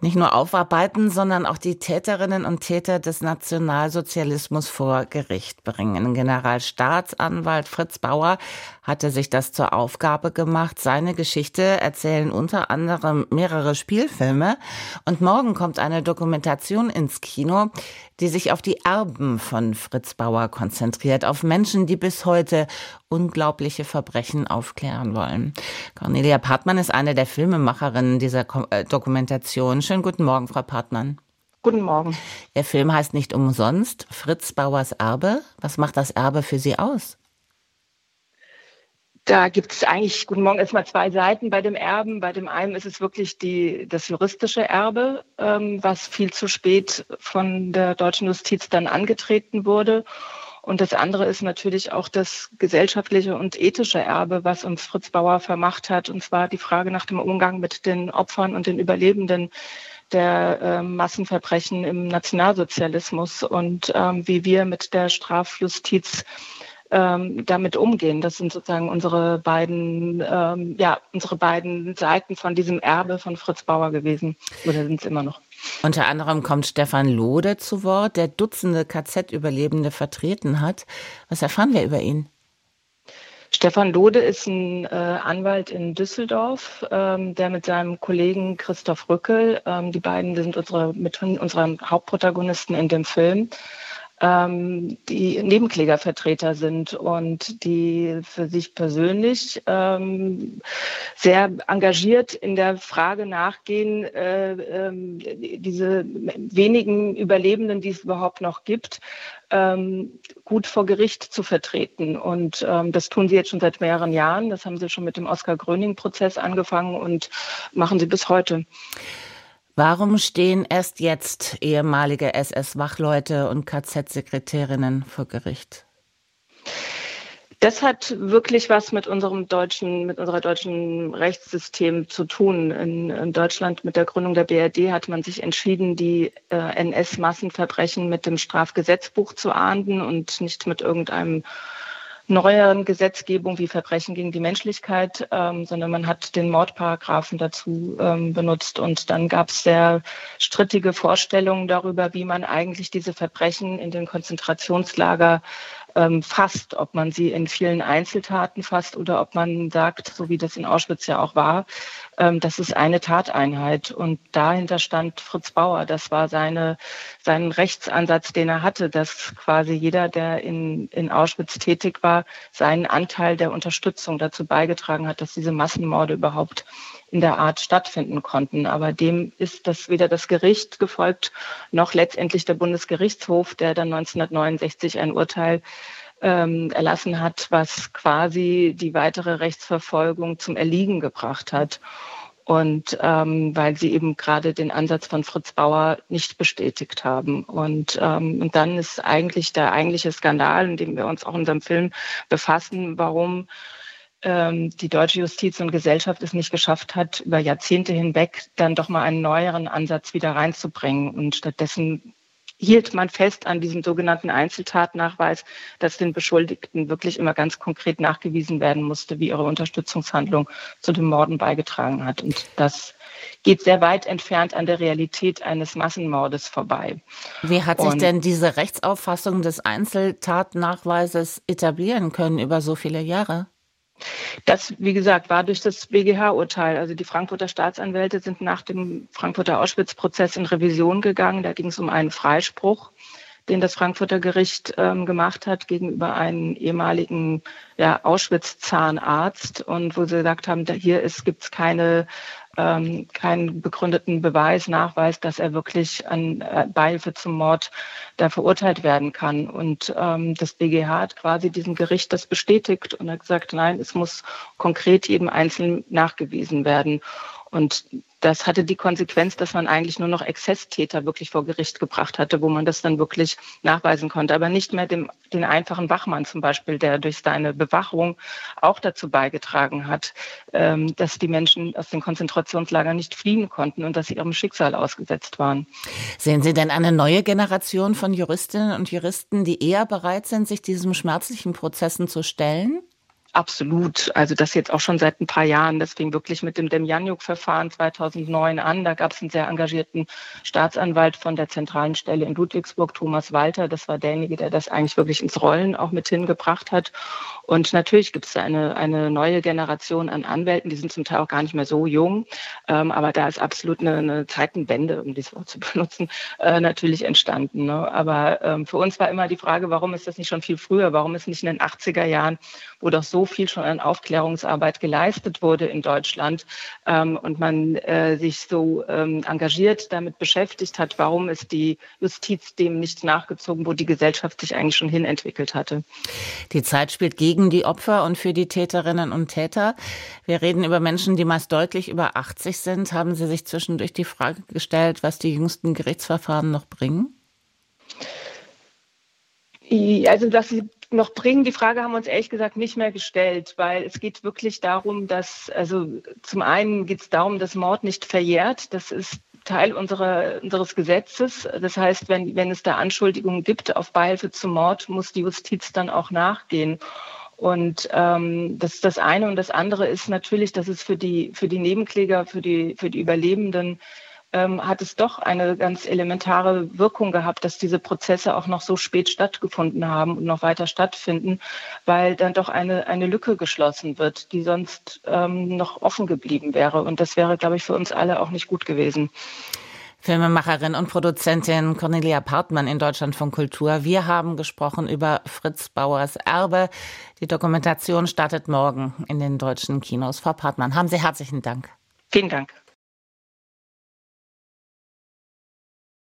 nicht nur aufarbeiten, sondern auch die Täterinnen und Täter des Nationalsozialismus vor Gericht bringen. Generalstaatsanwalt Fritz Bauer hatte sich das zur Aufgabe gemacht. Seine Geschichte erzählen unter anderem mehrere Spielfilme. Und morgen kommt eine Dokumentation ins Kino, die sich auf die Erben von Fritz Bauer konzentriert, auf Menschen, die bis heute unglaubliche Verbrechen aufklären wollen. Cornelia Partmann ist eine der Filmemacherinnen dieser äh, Dokumentation. Schönen guten Morgen, Frau Partmann. Guten Morgen. Ihr Film heißt nicht umsonst Fritz Bauers Erbe. Was macht das Erbe für Sie aus? Da gibt es eigentlich, guten Morgen, erstmal zwei Seiten bei dem Erben. Bei dem einen ist es wirklich die, das juristische Erbe, ähm, was viel zu spät von der deutschen Justiz dann angetreten wurde. Und das andere ist natürlich auch das gesellschaftliche und ethische Erbe, was uns Fritz Bauer vermacht hat. Und zwar die Frage nach dem Umgang mit den Opfern und den Überlebenden der äh, Massenverbrechen im Nationalsozialismus und ähm, wie wir mit der Strafjustiz ähm, damit umgehen. Das sind sozusagen unsere beiden, ähm, ja, unsere beiden Seiten von diesem Erbe von Fritz Bauer gewesen. Oder sind es immer noch. Unter anderem kommt Stefan Lode zu Wort, der Dutzende KZ-Überlebende vertreten hat. Was erfahren wir über ihn? Stefan Lode ist ein äh, Anwalt in Düsseldorf, ähm, der mit seinem Kollegen Christoph Rückel, ähm, die beiden sind unsere, mit unseren Hauptprotagonisten in dem Film, ähm, die Nebenklägervertreter sind und die für sich persönlich ähm, sehr engagiert in der Frage nachgehen, äh, äh, diese wenigen Überlebenden, die es überhaupt noch gibt, ähm, gut vor Gericht zu vertreten. Und ähm, das tun sie jetzt schon seit mehreren Jahren. Das haben sie schon mit dem Oskar Gröning-Prozess angefangen und machen sie bis heute. Warum stehen erst jetzt ehemalige SS-Wachleute und KZ-Sekretärinnen vor Gericht? Das hat wirklich was mit unserem deutschen, mit unserer deutschen Rechtssystem zu tun. In, in Deutschland mit der Gründung der BRD hat man sich entschieden, die äh, NS-Massenverbrechen mit dem Strafgesetzbuch zu ahnden und nicht mit irgendeinem neueren Gesetzgebung wie Verbrechen gegen die Menschlichkeit, ähm, sondern man hat den Mordparagraphen dazu ähm, benutzt. Und dann gab es sehr strittige Vorstellungen darüber, wie man eigentlich diese Verbrechen in den Konzentrationslager ähm, fasst, ob man sie in vielen Einzeltaten fasst oder ob man sagt, so wie das in Auschwitz ja auch war, ähm, das ist eine Tateinheit. Und dahinter stand Fritz Bauer. Das war seine, sein Rechtsansatz, den er hatte, dass quasi jeder, der in, in Auschwitz tätig war, seinen Anteil der Unterstützung dazu beigetragen hat, dass diese Massenmorde überhaupt in der Art stattfinden konnten. Aber dem ist das weder das Gericht gefolgt, noch letztendlich der Bundesgerichtshof, der dann 1969 ein Urteil ähm, erlassen hat, was quasi die weitere Rechtsverfolgung zum Erliegen gebracht hat. Und ähm, weil sie eben gerade den Ansatz von Fritz Bauer nicht bestätigt haben. Und, ähm, und dann ist eigentlich der eigentliche Skandal, in dem wir uns auch in unserem Film befassen, warum die deutsche Justiz und Gesellschaft es nicht geschafft hat, über Jahrzehnte hinweg dann doch mal einen neueren Ansatz wieder reinzubringen. Und stattdessen hielt man fest an diesem sogenannten Einzeltatnachweis, dass den Beschuldigten wirklich immer ganz konkret nachgewiesen werden musste, wie ihre Unterstützungshandlung zu den Morden beigetragen hat. Und das geht sehr weit entfernt an der Realität eines Massenmordes vorbei. Wie hat sich Und denn diese Rechtsauffassung des Einzeltatnachweises etablieren können über so viele Jahre? Das, wie gesagt, war durch das BGH-Urteil. Also die Frankfurter Staatsanwälte sind nach dem Frankfurter Auschwitz-Prozess in Revision gegangen. Da ging es um einen Freispruch, den das Frankfurter Gericht ähm, gemacht hat gegenüber einem ehemaligen ja, Auschwitz-Zahnarzt und wo sie gesagt haben, da hier gibt es keine ähm, keinen begründeten Beweis, Nachweis, dass er wirklich an äh, Beihilfe zum Mord da verurteilt werden kann. Und ähm, das BGH hat quasi diesem Gericht das bestätigt und hat gesagt, nein, es muss konkret jedem Einzelnen nachgewiesen werden. Und das hatte die Konsequenz, dass man eigentlich nur noch Exzesstäter wirklich vor Gericht gebracht hatte, wo man das dann wirklich nachweisen konnte. Aber nicht mehr dem, den einfachen Wachmann zum Beispiel, der durch seine Bewachung auch dazu beigetragen hat, ähm, dass die Menschen aus den Konzentrationslagern nicht fliehen konnten und dass sie ihrem Schicksal ausgesetzt waren. Sehen Sie denn eine neue Generation von Juristinnen und Juristen, die eher bereit sind, sich diesen schmerzlichen Prozessen zu stellen? Absolut. Also das jetzt auch schon seit ein paar Jahren. Das fing wirklich mit dem Demjanjuk-Verfahren 2009 an. Da gab es einen sehr engagierten Staatsanwalt von der zentralen Stelle in Ludwigsburg, Thomas Walter. Das war derjenige, der das eigentlich wirklich ins Rollen auch mit hingebracht hat. Und natürlich gibt es eine, eine neue Generation an Anwälten, die sind zum Teil auch gar nicht mehr so jung. Ähm, aber da ist absolut eine, eine Zeitenwende, um dieses Wort zu benutzen, äh, natürlich entstanden. Ne? Aber ähm, für uns war immer die Frage, warum ist das nicht schon viel früher? Warum ist nicht in den 80er Jahren, wo doch so viel schon an Aufklärungsarbeit geleistet wurde in Deutschland ähm, und man äh, sich so ähm, engagiert damit beschäftigt hat, warum ist die Justiz dem nicht nachgezogen, wo die Gesellschaft sich eigentlich schon hin entwickelt hatte. Die Zeit spielt gegen die Opfer und für die Täterinnen und Täter. Wir reden über Menschen, die meist deutlich über 80 sind. Haben Sie sich zwischendurch die Frage gestellt, was die jüngsten Gerichtsverfahren noch bringen? Also, dass sie noch bringen, die Frage haben wir uns ehrlich gesagt nicht mehr gestellt, weil es geht wirklich darum, dass, also zum einen geht es darum, dass Mord nicht verjährt. Das ist Teil unserer, unseres Gesetzes. Das heißt, wenn, wenn es da Anschuldigungen gibt auf Beihilfe zum Mord, muss die Justiz dann auch nachgehen. Und ähm, das ist das eine. Und das andere ist natürlich, dass es für die, für die Nebenkläger, für die, für die Überlebenden ähm, hat es doch eine ganz elementare Wirkung gehabt, dass diese Prozesse auch noch so spät stattgefunden haben und noch weiter stattfinden, weil dann doch eine, eine Lücke geschlossen wird, die sonst ähm, noch offen geblieben wäre. Und das wäre, glaube ich, für uns alle auch nicht gut gewesen. Filmemacherin und Produzentin Cornelia Partmann in Deutschland von Kultur. Wir haben gesprochen über Fritz Bauers Erbe. Die Dokumentation startet morgen in den deutschen Kinos. Frau Partmann, haben Sie herzlichen Dank. Vielen Dank.